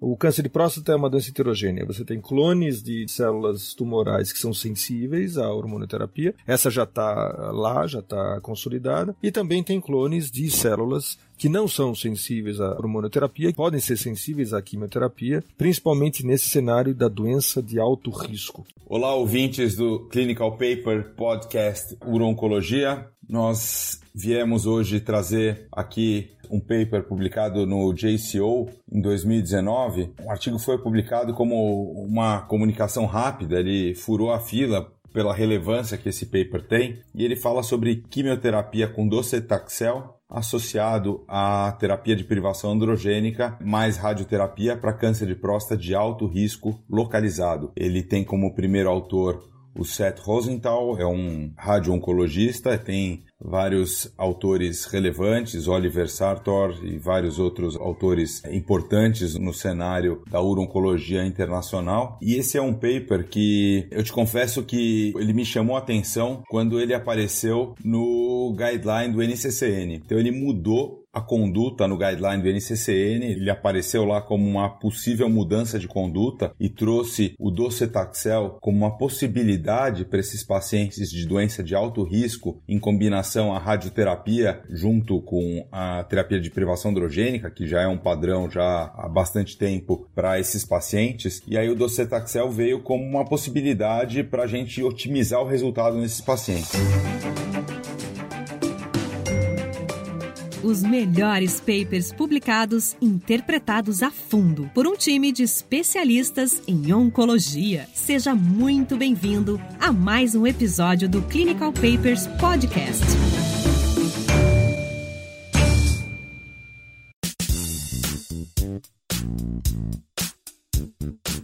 O câncer de próstata é uma doença heterogênea. Você tem clones de células tumorais que são sensíveis à hormonoterapia. Essa já está lá, já está consolidada. E também tem clones de células que não são sensíveis à hormonoterapia, podem ser sensíveis à quimioterapia, principalmente nesse cenário da doença de alto risco. Olá, ouvintes do Clinical Paper Podcast Urologia. Nós viemos hoje trazer aqui um paper publicado no JCO em 2019. O artigo foi publicado como uma comunicação rápida, ele furou a fila pela relevância que esse paper tem, e ele fala sobre quimioterapia com docetaxel associado à terapia de privação androgênica mais radioterapia para câncer de próstata de alto risco localizado. Ele tem como primeiro autor o Seth Rosenthal, é um radio-oncologista, tem vários autores relevantes, Oliver Sartor e vários outros autores importantes no cenário da urologia internacional. E esse é um paper que eu te confesso que ele me chamou a atenção quando ele apareceu no guideline do NCCN. Então ele mudou a conduta no guideline do NCCN, ele apareceu lá como uma possível mudança de conduta e trouxe o docetaxel como uma possibilidade para esses pacientes de doença de alto risco em combinação à radioterapia junto com a terapia de privação androgênica, que já é um padrão já há bastante tempo para esses pacientes. E aí o docetaxel veio como uma possibilidade para a gente otimizar o resultado nesses pacientes. Os melhores papers publicados, interpretados a fundo por um time de especialistas em oncologia. Seja muito bem-vindo a mais um episódio do Clinical Papers Podcast.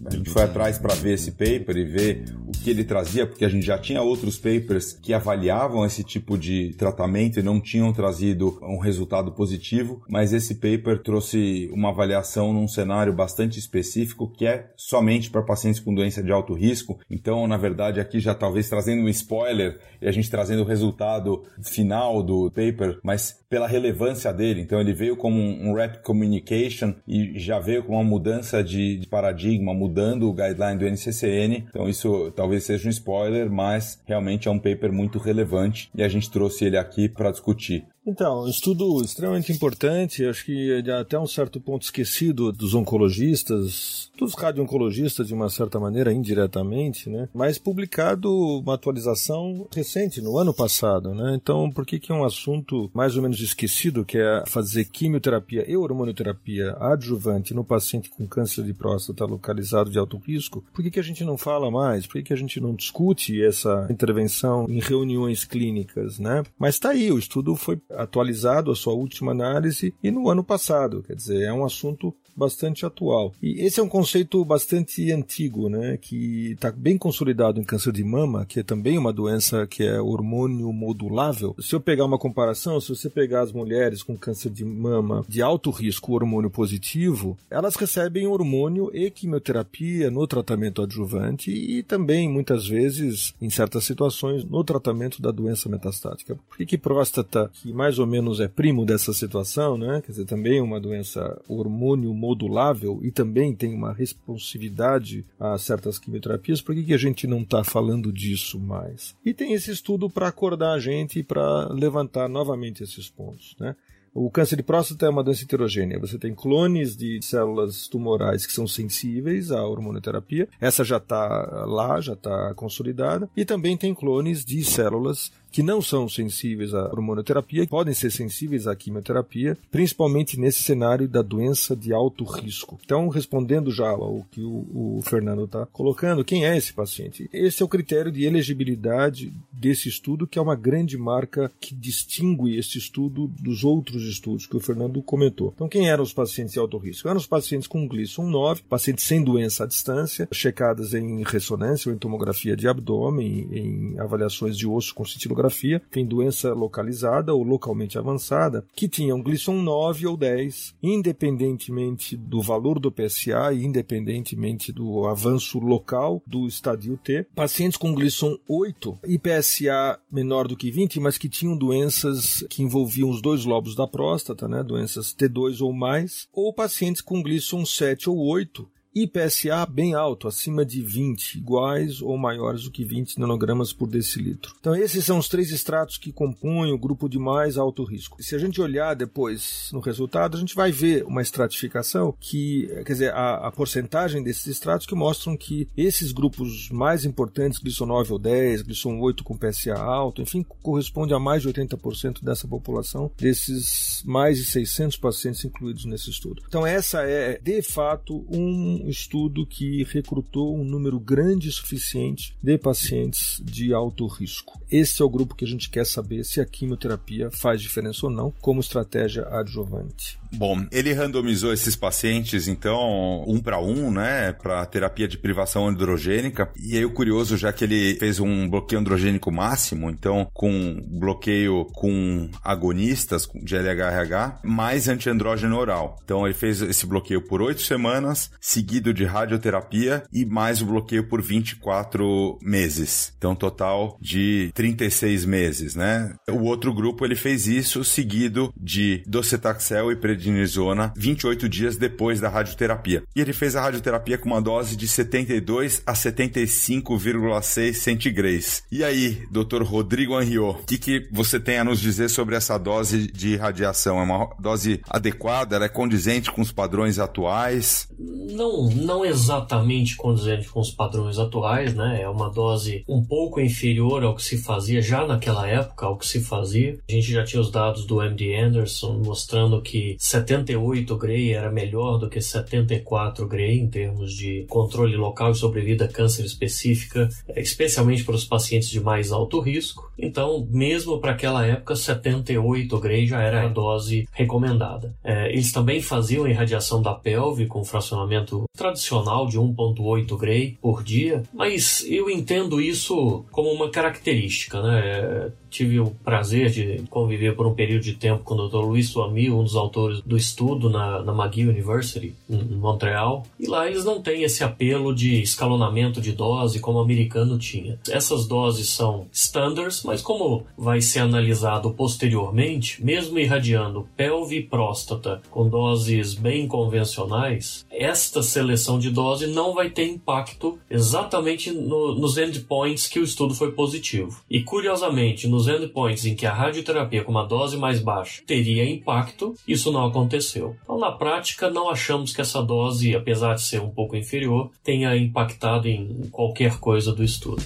A gente foi atrás para ver esse paper e ver que ele trazia, porque a gente já tinha outros papers que avaliavam esse tipo de tratamento e não tinham trazido um resultado positivo, mas esse paper trouxe uma avaliação num cenário bastante específico que é somente para pacientes com doença de alto risco. Então, na verdade, aqui já talvez trazendo um spoiler e a gente trazendo o resultado final do paper, mas pela relevância dele. Então, ele veio como um, rep communication e já veio com uma mudança de paradigma, mudando o guideline do NCCN. Então, isso talvez seja um spoiler, mas realmente é um paper muito relevante e a gente trouxe ele aqui para discutir. Então, estudo extremamente importante, acho que é até um certo ponto esquecido dos oncologistas, dos radio-oncologistas de uma certa maneira, indiretamente, né? Mas publicado uma atualização recente, no ano passado, né? Então, por que que é um assunto mais ou menos esquecido, que é fazer quimioterapia e hormonioterapia adjuvante no paciente com câncer de próstata localizado de alto risco? Por que que a gente não fala mais? Por que que a gente não discute essa intervenção em reuniões clínicas, né? Mas está aí, o estudo foi atualizado a sua última análise e no ano passado, quer dizer, é um assunto bastante atual. E esse é um conceito bastante antigo, né, que está bem consolidado em câncer de mama, que é também uma doença que é hormônio modulável. Se eu pegar uma comparação, se você pegar as mulheres com câncer de mama de alto risco, hormônio positivo, elas recebem hormônio e quimioterapia no tratamento adjuvante e também, muitas vezes, em certas situações, no tratamento da doença metastática. Por que, que próstata, que mais ou menos é primo dessa situação, né, quer dizer, também é uma doença hormônio modulável e também tem uma responsividade a certas quimioterapias, por que, que a gente não está falando disso mais? E tem esse estudo para acordar a gente e para levantar novamente esses pontos. Né? O câncer de próstata é uma doença heterogênea. Você tem clones de células tumorais que são sensíveis à hormonoterapia. Essa já está lá, já está consolidada. E também tem clones de células que não são sensíveis à hormonoterapia podem ser sensíveis à quimioterapia, principalmente nesse cenário da doença de alto risco. Então, respondendo já ao que o, o Fernando está colocando, quem é esse paciente? Esse é o critério de elegibilidade desse estudo, que é uma grande marca que distingue esse estudo dos outros estudos que o Fernando comentou. Então, quem eram os pacientes de alto risco? Eram os pacientes com Gleason 9, pacientes sem doença à distância, checadas em ressonância ou em tomografia de abdômen, em avaliações de osso com cintilografia tomografia, tem doença localizada ou localmente avançada, que tinham glisson 9 ou 10, independentemente do valor do PSA e independentemente do avanço local do estadio T. Pacientes com glisson 8 e PSA menor do que 20, mas que tinham doenças que envolviam os dois lobos da próstata, né, doenças T2 ou mais, ou pacientes com glisson 7 ou 8 e PSA bem alto, acima de 20, iguais ou maiores do que 20 nanogramas por decilitro. Então esses são os três estratos que compõem o grupo de mais alto risco. Se a gente olhar depois no resultado, a gente vai ver uma estratificação que, quer dizer, a, a porcentagem desses estratos que mostram que esses grupos mais importantes, glisson 9 ou 10, glisson 8 com PSA alto, enfim, corresponde a mais de 80% dessa população, desses mais de 600 pacientes incluídos nesse estudo. Então essa é, de fato, um um estudo que recrutou um número grande e suficiente de pacientes de alto risco. Esse é o grupo que a gente quer saber se a quimioterapia faz diferença ou não como estratégia adjuvante. Bom, ele randomizou esses pacientes, então, um para um, né, para terapia de privação androgênica. E aí o curioso, já que ele fez um bloqueio androgênico máximo, então, com bloqueio com agonistas de LHRH, mais antiandrógeno oral. Então, ele fez esse bloqueio por oito semanas, seguido de radioterapia e mais o bloqueio por 24 meses. Então, total de 36 meses, né? O outro grupo, ele fez isso seguido de docetaxel e prednisona 28 dias depois da radioterapia. E ele fez a radioterapia com uma dose de 72 a 75,6 centigraus. E aí, Dr. Rodrigo Anriot, o que, que você tem a nos dizer sobre essa dose de radiação? É uma dose adequada? Ela é condizente com os padrões atuais? Não, não exatamente condizente com os padrões atuais, né? É uma dose um pouco inferior ao que se fazia já naquela época, ao que se fazia. A gente já tinha os dados do MD Anderson mostrando que 78 Gray era melhor do que 74 Gray em termos de controle local de sobrevida câncer específica, especialmente para os pacientes de mais alto risco. Então, mesmo para aquela época, 78 Gray já era a dose recomendada. É, eles também faziam irradiação da pelve com fracionamento tradicional de 1.8 Gray por dia, mas eu entendo isso como uma característica, né? É, tive o prazer de conviver por um período de tempo com o Dr. Luiz Suami, um dos autores do estudo na, na McGill University, em Montreal, e lá eles não têm esse apelo de escalonamento de dose como o americano tinha. Essas doses são standards, mas como vai ser analisado posteriormente, mesmo irradiando pelve e próstata com doses bem convencionais, esta seleção de dose não vai ter impacto exatamente no, nos endpoints que o estudo foi positivo. E curiosamente, nos endpoints em que a radioterapia com uma dose mais baixa teria impacto, isso não aconteceu. Então, na prática, não achamos que essa dose, apesar de ser um pouco inferior, tenha impactado em qualquer coisa do estudo.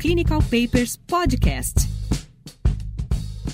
Clinical Papers Podcast.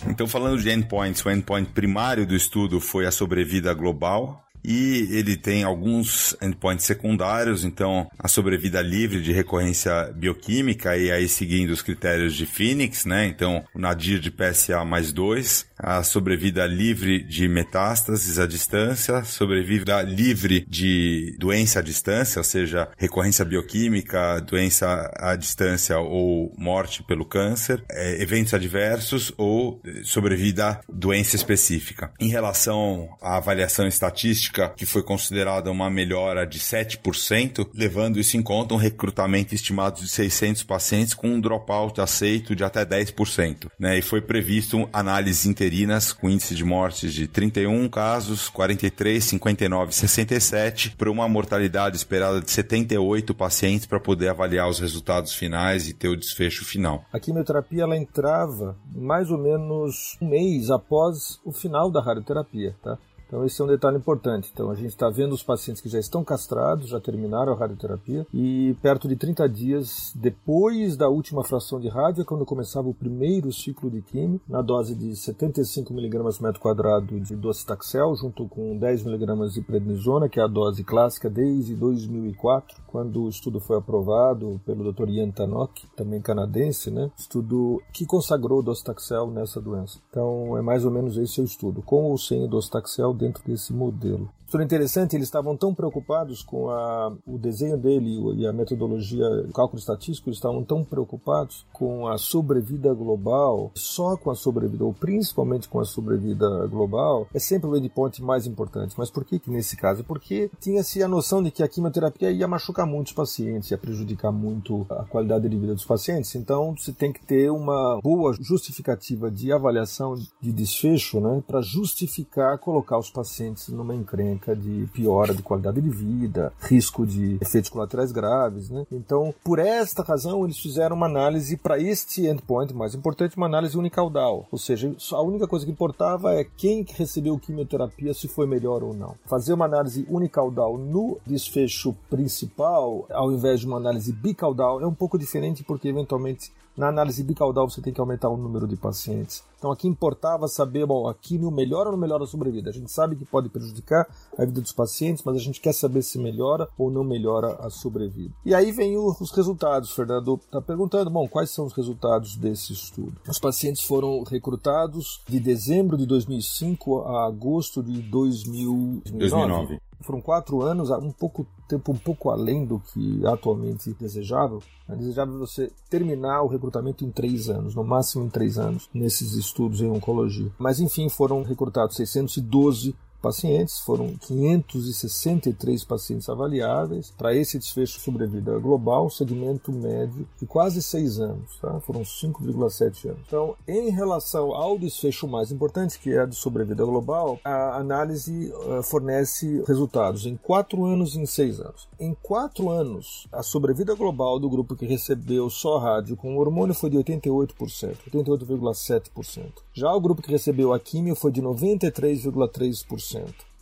Então, falando de endpoints, o endpoint primário do estudo foi a sobrevida global, e ele tem alguns endpoints secundários, então a sobrevida livre de recorrência bioquímica e aí seguindo os critérios de Phoenix, né? Então o nadir de PSA mais 2, a sobrevida livre de metástases à distância, sobrevida livre de doença à distância, ou seja, recorrência bioquímica, doença à distância ou morte pelo câncer, é, eventos adversos ou sobrevida doença específica. Em relação à avaliação estatística que foi considerada uma melhora de 7%, levando isso em conta um recrutamento estimado de 600 pacientes com um dropout aceito de até 10%. Né? E foi previsto análises interinas com índice de mortes de 31 casos, 43, 59 e 67, para uma mortalidade esperada de 78 pacientes para poder avaliar os resultados finais e ter o desfecho final. A quimioterapia ela entrava mais ou menos um mês após o final da radioterapia, tá? Então esse é um detalhe importante. Então a gente está vendo os pacientes que já estão castrados, já terminaram a radioterapia e perto de 30 dias depois da última fração de rádio é quando começava o primeiro ciclo de quimio na dose de 75 mg metro quadrado de docetaxel junto com 10 mg de prednisona, que é a dose clássica desde 2004, quando o estudo foi aprovado pelo Dr. Ian Tannock, também canadense, né? Estudo que consagrou o docetaxel nessa doença. Então é mais ou menos esse o estudo, com ou sem o docetaxel dentro desse modelo. História interessante, eles estavam tão preocupados com a, o desenho dele e a metodologia, o cálculo estatístico, eles estavam tão preocupados com a sobrevida global, só com a sobrevida, ou principalmente com a sobrevida global, é sempre o endpoint mais importante. Mas por que, que nesse caso? Porque tinha-se a noção de que a quimioterapia ia machucar muitos pacientes, ia prejudicar muito a qualidade de vida dos pacientes. Então, você tem que ter uma boa justificativa de avaliação de desfecho, né, para justificar colocar os pacientes numa encrenca de piora de qualidade de vida, risco de efeitos colaterais graves, né? Então, por esta razão, eles fizeram uma análise para este endpoint mais importante, uma análise unicaudal, ou seja, a única coisa que importava é quem recebeu quimioterapia, se foi melhor ou não. Fazer uma análise unicaudal no desfecho principal, ao invés de uma análise bicaudal, é um pouco diferente porque eventualmente na análise bicaudal você tem que aumentar o número de pacientes. Então aqui importava saber, bom, a quimio melhora ou não melhora a sobrevida? A gente sabe que pode prejudicar a vida dos pacientes, mas a gente quer saber se melhora ou não melhora a sobrevida. E aí vem os resultados. Fernando está perguntando, bom, quais são os resultados desse estudo? Os pacientes foram recrutados de dezembro de 2005 a agosto de 2009. 2009 foram quatro anos, um pouco tempo um pouco além do que atualmente desejável. É desejável você terminar o recrutamento em três anos, no máximo em três anos, nesses estudos em oncologia. Mas enfim, foram recrutados 612 pacientes, foram 563 pacientes avaliáveis para esse desfecho sobrevida global, segmento médio de quase 6 anos, tá? foram 5,7 anos. Então, em relação ao desfecho mais importante, que é a de sobrevida global, a análise uh, fornece resultados em 4 anos e em 6 anos. Em 4 anos, a sobrevida global do grupo que recebeu só rádio com hormônio foi de 88%, 88,7%. Já o grupo que recebeu a químio foi de 93,3%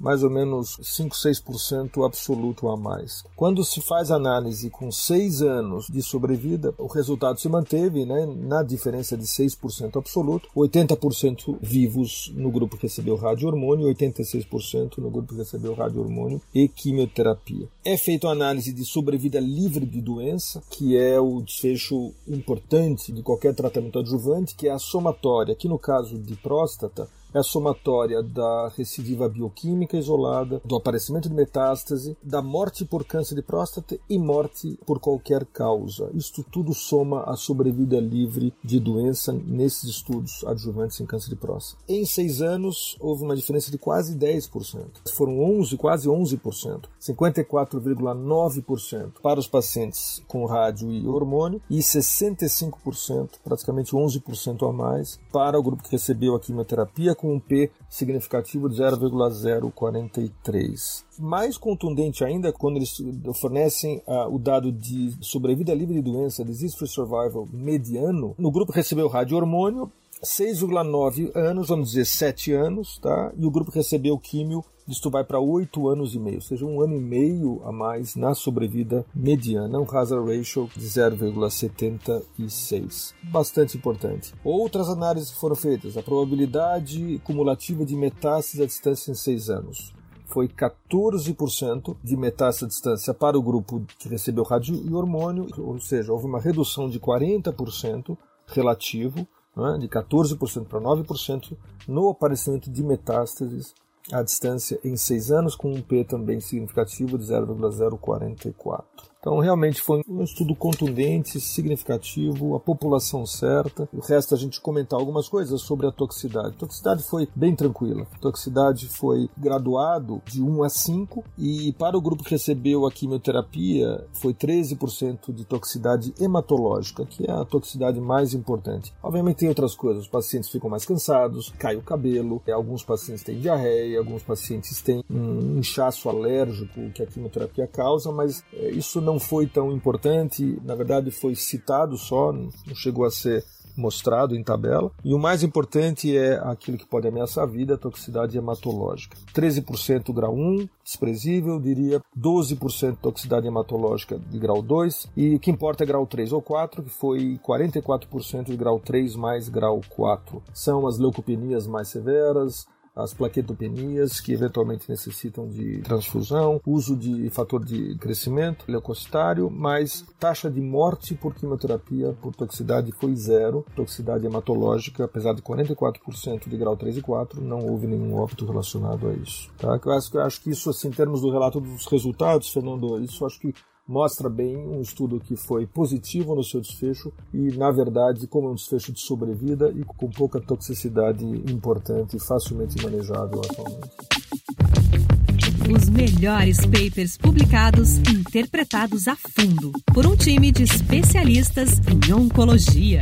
mais ou menos 5, 6% absoluto a mais. Quando se faz análise com 6 anos de sobrevida, o resultado se manteve né, na diferença de 6% absoluto, 80% vivos no grupo que recebeu radiohormônio e 86% no grupo que recebeu radiohormônio e quimioterapia. É feita a análise de sobrevida livre de doença, que é o desfecho importante de qualquer tratamento adjuvante, que é a somatória, que no caso de próstata, é a somatória da recidiva bioquímica isolada, do aparecimento de metástase, da morte por câncer de próstata e morte por qualquer causa. Isto tudo soma a sobrevida livre de doença nesses estudos adjuvantes em câncer de próstata. Em seis anos, houve uma diferença de quase 10%. Foram 11, quase 11%. 54,9% para os pacientes com rádio e hormônio e 65%, praticamente 11% a mais, para o grupo que recebeu a quimioterapia com um P significativo de 0,043. Mais contundente ainda quando eles fornecem uh, o dado de sobrevida livre de doença, disease free survival mediano, no grupo recebeu radiohormônio, 6,9 anos, vamos dizer 7 anos, tá? E o grupo recebeu químio isto vai para 8 anos e meio, ou seja, um ano e meio a mais na sobrevida mediana, um hazard ratio de 0,76. Bastante importante. Outras análises foram feitas, a probabilidade cumulativa de metástase à distância em 6 anos foi 14% de metástase à distância para o grupo que recebeu rádio e hormônio, ou seja, houve uma redução de 40% relativo, né, de 14% para 9% no aparecimento de metástases à distância em 6 anos, com um P também significativo de 0,044. Então, realmente foi um estudo contundente, significativo, a população certa. O resto a gente comentar algumas coisas sobre a toxicidade. A toxicidade foi bem tranquila. A toxicidade foi graduado de 1 a 5 e para o grupo que recebeu a quimioterapia foi 13% de toxicidade hematológica, que é a toxicidade mais importante. Obviamente tem outras coisas, os pacientes ficam mais cansados, cai o cabelo, alguns pacientes têm diarreia, alguns pacientes têm um inchaço alérgico que a quimioterapia causa, mas é, isso não não foi tão importante, na verdade foi citado só, não chegou a ser mostrado em tabela. E o mais importante é aquilo que pode ameaçar a vida, a toxicidade hematológica. 13% grau 1, desprezível, diria 12% toxicidade hematológica de grau 2 e o que importa é grau 3 ou 4, que foi 44% de grau 3 mais grau 4. São as leucopenias mais severas, as plaquetopenias que eventualmente necessitam de transfusão, uso de fator de crescimento leucocitário, mas taxa de morte por quimioterapia por toxicidade foi zero, toxicidade hematológica, apesar de 44% de grau 3 e 4, não houve nenhum óbito relacionado a isso. Tá? Eu, acho, eu acho que isso, assim, em termos do relato dos resultados, Fernando, isso acho que mostra bem um estudo que foi positivo no seu desfecho e, na verdade, como é um desfecho de sobrevida e com pouca toxicidade importante e facilmente manejável atualmente. Os melhores papers publicados e interpretados a fundo por um time de especialistas em oncologia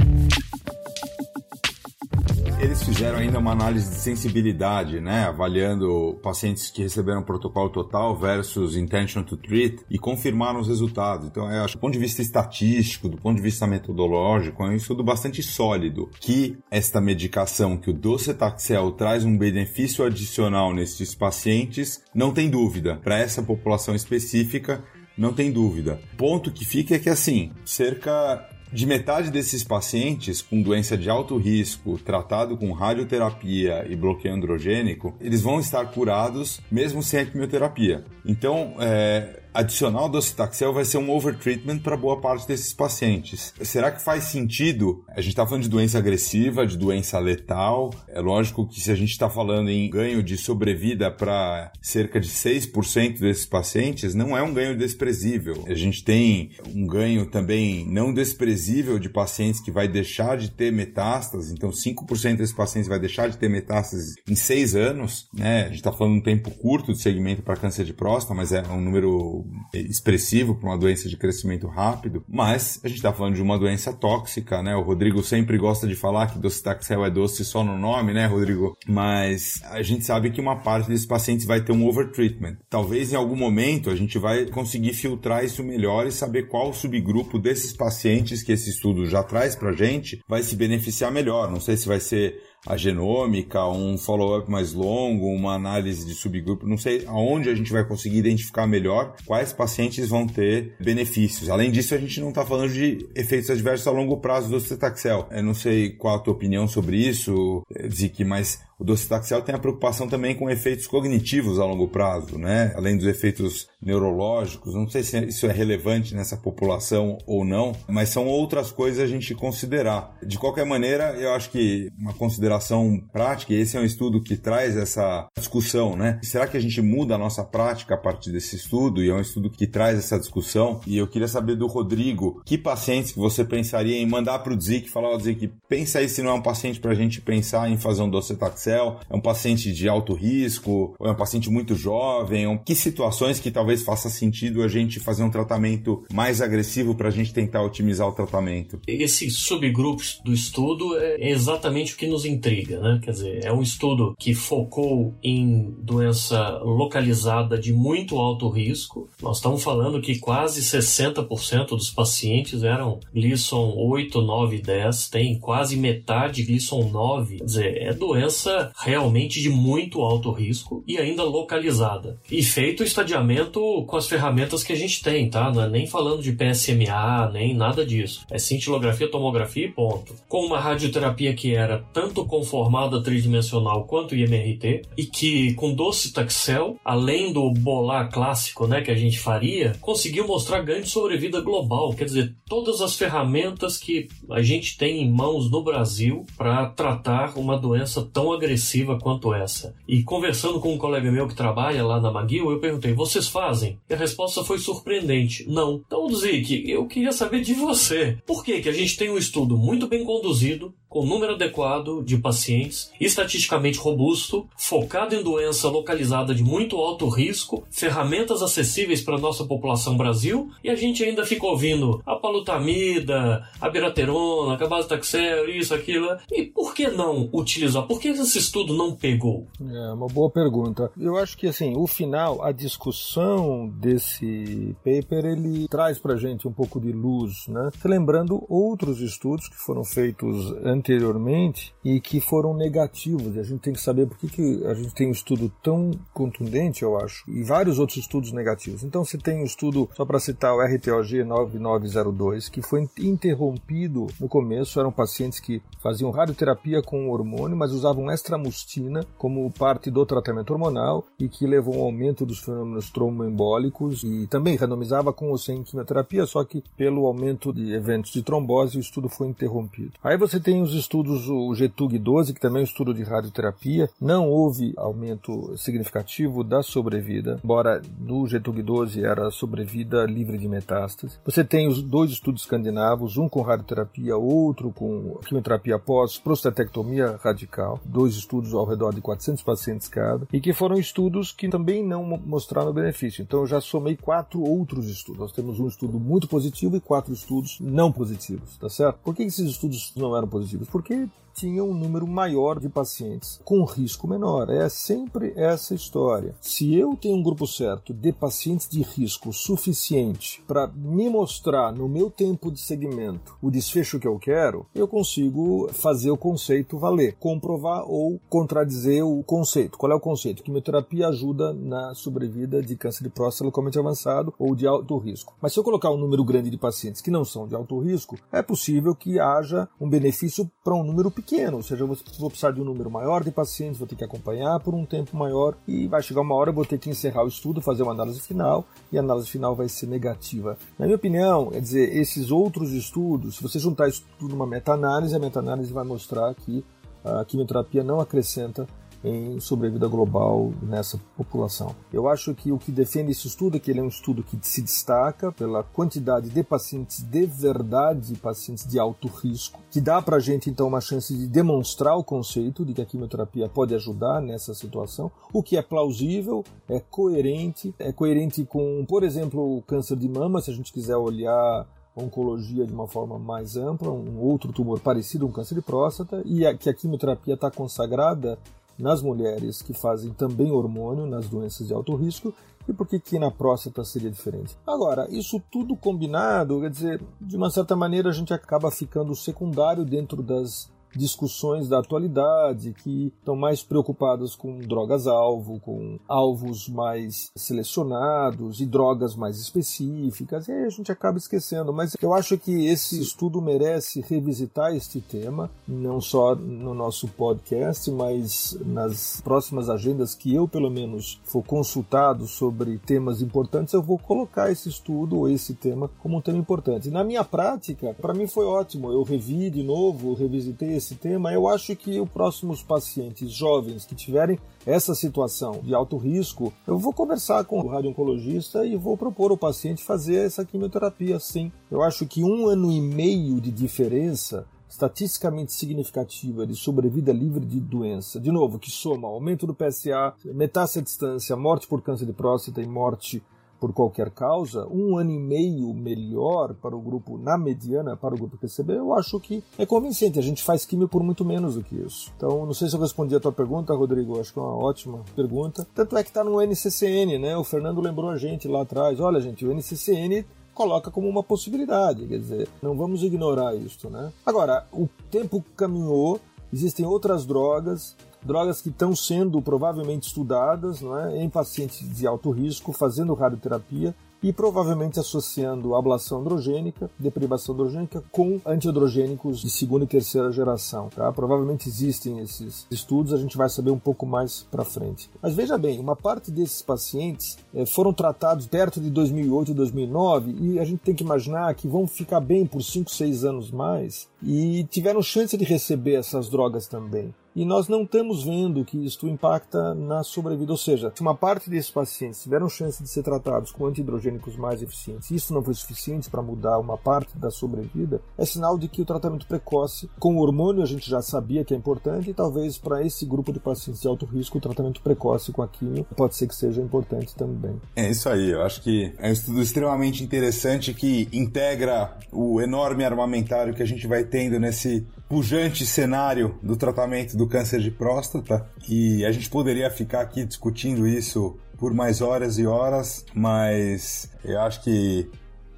eles fizeram ainda uma análise de sensibilidade, né? Avaliando pacientes que receberam protocolo total versus intention to treat e confirmaram os resultados. Então, eu acho, do ponto de vista estatístico, do ponto de vista metodológico, é um estudo bastante sólido que esta medicação, que o docetaxel traz um benefício adicional nesses pacientes, não tem dúvida. Para essa população específica, não tem dúvida. Ponto que fica é que, assim, cerca de metade desses pacientes com doença de alto risco, tratado com radioterapia e bloqueio androgênico, eles vão estar curados mesmo sem a quimioterapia. Então, é, adicionar o docetaxel vai ser um overtreatment para boa parte desses pacientes. Será que faz sentido? A gente está falando de doença agressiva, de doença letal. É lógico que se a gente está falando em ganho de sobrevida para cerca de 6% desses pacientes, não é um ganho desprezível. A gente tem um ganho também não desprezível de pacientes que vai deixar de ter metástases. Então, 5% desses pacientes vai deixar de ter metástases em 6 anos. Né? A gente está falando de um tempo curto de segmento para câncer de próstata, mas é um número expressivo para uma doença de crescimento rápido, mas a gente está falando de uma doença tóxica, né? O Rodrigo sempre gosta de falar que docetaxel é doce só no nome, né, Rodrigo? Mas a gente sabe que uma parte desses pacientes vai ter um overtreatment. Talvez em algum momento a gente vai conseguir filtrar isso melhor e saber qual subgrupo desses pacientes que esse estudo já traz para gente vai se beneficiar melhor. Não sei se vai ser a genômica, um follow-up mais longo, uma análise de subgrupo, não sei aonde a gente vai conseguir identificar melhor quais pacientes vão ter benefícios. Além disso, a gente não está falando de efeitos adversos a longo prazo do cetaxel. Eu não sei qual a tua opinião sobre isso, Zik, mas o docetaxel tem a preocupação também com efeitos cognitivos a longo prazo, né? Além dos efeitos neurológicos. Não sei se isso é relevante nessa população ou não, mas são outras coisas a gente considerar. De qualquer maneira, eu acho que uma consideração prática, e esse é um estudo que traz essa discussão, né? Será que a gente muda a nossa prática a partir desse estudo? E é um estudo que traz essa discussão. E eu queria saber do Rodrigo, que pacientes que você pensaria em mandar para o Dzic, falar ao Dzic, pensa aí se não é um paciente para a gente pensar em fazer um docetaxel é um paciente de alto risco, ou é um paciente muito jovem? Que situações que talvez faça sentido a gente fazer um tratamento mais agressivo para a gente tentar otimizar o tratamento? Esses subgrupos do estudo é exatamente o que nos intriga, né? Quer dizer, é um estudo que focou em doença localizada de muito alto risco. Nós estamos falando que quase 60% dos pacientes eram Gleason 8, 9, 10, tem quase metade Gleason 9. Quer dizer, é doença realmente de muito alto risco e ainda localizada. E feito o estadiamento com as ferramentas que a gente tem, tá? Não é nem falando de PSMA, nem nada disso. É cintilografia, tomografia e ponto. Com uma radioterapia que era tanto conformada tridimensional quanto IMRT e que com docetaxel, além do bolar clássico, né, que a gente faria, conseguiu mostrar ganho de sobrevida global. Quer dizer, todas as ferramentas que a gente tem em mãos no Brasil para tratar uma doença tão agressiva quanto essa. E conversando com um colega meu que trabalha lá na Maguil, eu perguntei: vocês fazem? E a resposta foi surpreendente: não. Então, Zik, eu queria saber de você. Por que, que a gente tem um estudo muito bem conduzido, com número adequado de pacientes, estatisticamente robusto, focado em doença localizada de muito alto risco, ferramentas acessíveis para a nossa população Brasil, e a gente ainda fica ouvindo a palutamida, a biraterona, a cabazitaxel, isso, aquilo. E por que não utilizar? Por que esse estudo não pegou? É uma boa pergunta. Eu acho que assim, o final, a discussão desse paper, ele traz para gente um pouco de luz, né? Lembrando outros estudos que foram feitos antes anteriormente e que foram negativos. E a gente tem que saber por que, que a gente tem um estudo tão contundente, eu acho, e vários outros estudos negativos. Então você tem um estudo, só para citar o RTOG 9902, que foi interrompido no começo, eram pacientes que faziam radioterapia com hormônio, mas usavam extramustina como parte do tratamento hormonal e que levou um aumento dos fenômenos tromboembólicos e também randomizava com ou sem quimioterapia, só que pelo aumento de eventos de trombose o estudo foi interrompido. Aí você tem os estudos, o GTUG 12, que também é um estudo de radioterapia, não houve aumento significativo da sobrevida, embora no GTUG 12 era sobrevida livre de metástase. Você tem os dois estudos escandinavos, um com radioterapia, outro com quimioterapia pós prostatectomia radical, dois estudos ao redor de 400 pacientes cada, e que foram estudos que também não mostraram benefício. Então eu já somei quatro outros estudos. Nós temos um estudo muito positivo e quatro estudos não positivos, tá certo? Por que esses estudos não eram positivos? Porque tinha um número maior de pacientes com risco menor. É sempre essa história. Se eu tenho um grupo certo de pacientes de risco suficiente para me mostrar no meu tempo de segmento o desfecho que eu quero, eu consigo fazer o conceito valer, comprovar ou contradizer o conceito. Qual é o conceito? Quimioterapia ajuda na sobrevida de câncer de próstata localmente avançado ou de alto risco. Mas se eu colocar um número grande de pacientes que não são de alto risco, é possível que haja um benefício para um número pequeno pequeno, ou seja, eu vou precisar de um número maior de pacientes, vou ter que acompanhar por um tempo maior e vai chegar uma hora eu vou ter que encerrar o estudo, fazer uma análise final e a análise final vai ser negativa. Na minha opinião, é dizer, esses outros estudos, se você juntar isso tudo numa meta-análise, a meta-análise vai mostrar que a quimioterapia não acrescenta em sobrevida global nessa população. Eu acho que o que defende esse estudo é que ele é um estudo que se destaca pela quantidade de pacientes de verdade, pacientes de alto risco, que dá para a gente então uma chance de demonstrar o conceito de que a quimioterapia pode ajudar nessa situação, o que é plausível, é coerente, é coerente com, por exemplo, o câncer de mama, se a gente quiser olhar oncologia de uma forma mais ampla, um outro tumor parecido, um câncer de próstata, e a, que a quimioterapia está consagrada nas mulheres que fazem também hormônio nas doenças de alto risco e por que na próstata seria diferente. Agora, isso tudo combinado, quer dizer, de uma certa maneira a gente acaba ficando secundário dentro das discussões da atualidade que estão mais preocupadas com drogas-alvo, com alvos mais selecionados e drogas mais específicas, e aí a gente acaba esquecendo. Mas eu acho que esse estudo merece revisitar este tema, não só no nosso podcast, mas nas próximas agendas que eu, pelo menos, for consultado sobre temas importantes, eu vou colocar esse estudo ou esse tema como um tema importante. Na minha prática, para mim foi ótimo. Eu revi de novo, revisitei esse tema, eu acho que os próximos pacientes jovens que tiverem essa situação de alto risco, eu vou conversar com o radio-oncologista e vou propor ao paciente fazer essa quimioterapia sim. Eu acho que um ano e meio de diferença estatisticamente significativa de sobrevida livre de doença, de novo, que soma aumento do PSA, metástase à distância, morte por câncer de próstata e morte por qualquer causa, um ano e meio melhor para o grupo, na mediana, para o grupo PCB, eu acho que é convincente. A gente faz químio por muito menos do que isso. Então, não sei se eu respondi a tua pergunta, Rodrigo, acho que é uma ótima pergunta. Tanto é que está no NCCN, né? O Fernando lembrou a gente lá atrás. Olha, gente, o NCCN coloca como uma possibilidade, quer dizer, não vamos ignorar isso, né? Agora, o tempo caminhou, existem outras drogas, drogas que estão sendo provavelmente estudadas não é, em pacientes de alto risco, fazendo radioterapia e provavelmente associando ablação androgênica, deprivação androgênica com antiandrogênicos de segunda e terceira geração. Tá? Provavelmente existem esses estudos, a gente vai saber um pouco mais para frente. Mas veja bem, uma parte desses pacientes eh, foram tratados perto de 2008 e 2009 e a gente tem que imaginar que vão ficar bem por 5, 6 anos mais e tiveram chance de receber essas drogas também e nós não estamos vendo que isto impacta na sobrevida. Ou seja, se uma parte desses pacientes tiveram chance de ser tratados com antihidrogênicos mais eficientes e isso não foi suficiente para mudar uma parte da sobrevida, é sinal de que o tratamento precoce com hormônio a gente já sabia que é importante e talvez para esse grupo de pacientes de alto risco o tratamento precoce com a quimio pode ser que seja importante também. É isso aí, eu acho que é um estudo extremamente interessante que integra o enorme armamentário que a gente vai tendo nesse pujante cenário do tratamento do câncer de próstata e a gente poderia ficar aqui discutindo isso por mais horas e horas, mas eu acho que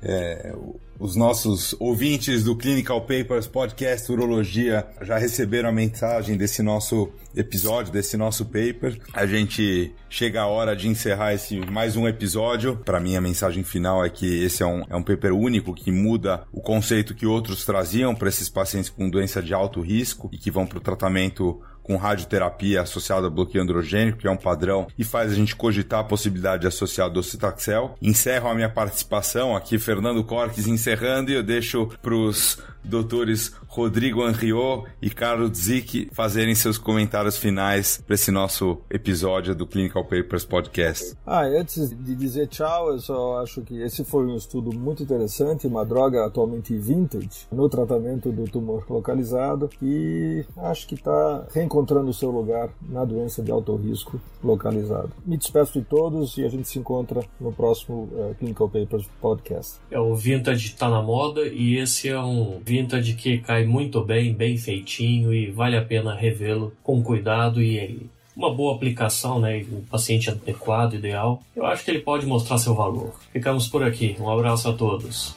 É, os nossos ouvintes do Clinical Papers Podcast Urologia já receberam a mensagem desse nosso episódio, desse nosso paper. A gente chega a hora de encerrar esse mais um episódio. Para mim, a mensagem final é que esse é um, é um paper único que muda o conceito que outros traziam para esses pacientes com doença de alto risco e que vão para o tratamento com radioterapia associada a bloqueio androgênico, que é um padrão, e faz a gente cogitar a possibilidade de associar docetaxel. Encerro a minha participação aqui, Fernando Corques encerrando, e eu deixo para os doutores Rodrigo Anriot e Carlos Zick fazerem seus comentários finais para esse nosso episódio do Clinical Papers Podcast. Ah, antes de dizer tchau, eu só acho que esse foi um estudo muito interessante, uma droga atualmente vintage no tratamento do tumor localizado e acho que está reencontrando o seu lugar na doença de alto risco localizado. Me despeço de todos e a gente se encontra no próximo uh, Clinical Papers Podcast. É, o vintage está na moda e esse é um vintage que cai muito bem, bem feitinho e vale a pena revê-lo com cuidado e uma boa aplicação, né, um paciente adequado, ideal. Eu acho que ele pode mostrar seu valor. Ficamos por aqui. Um abraço a todos.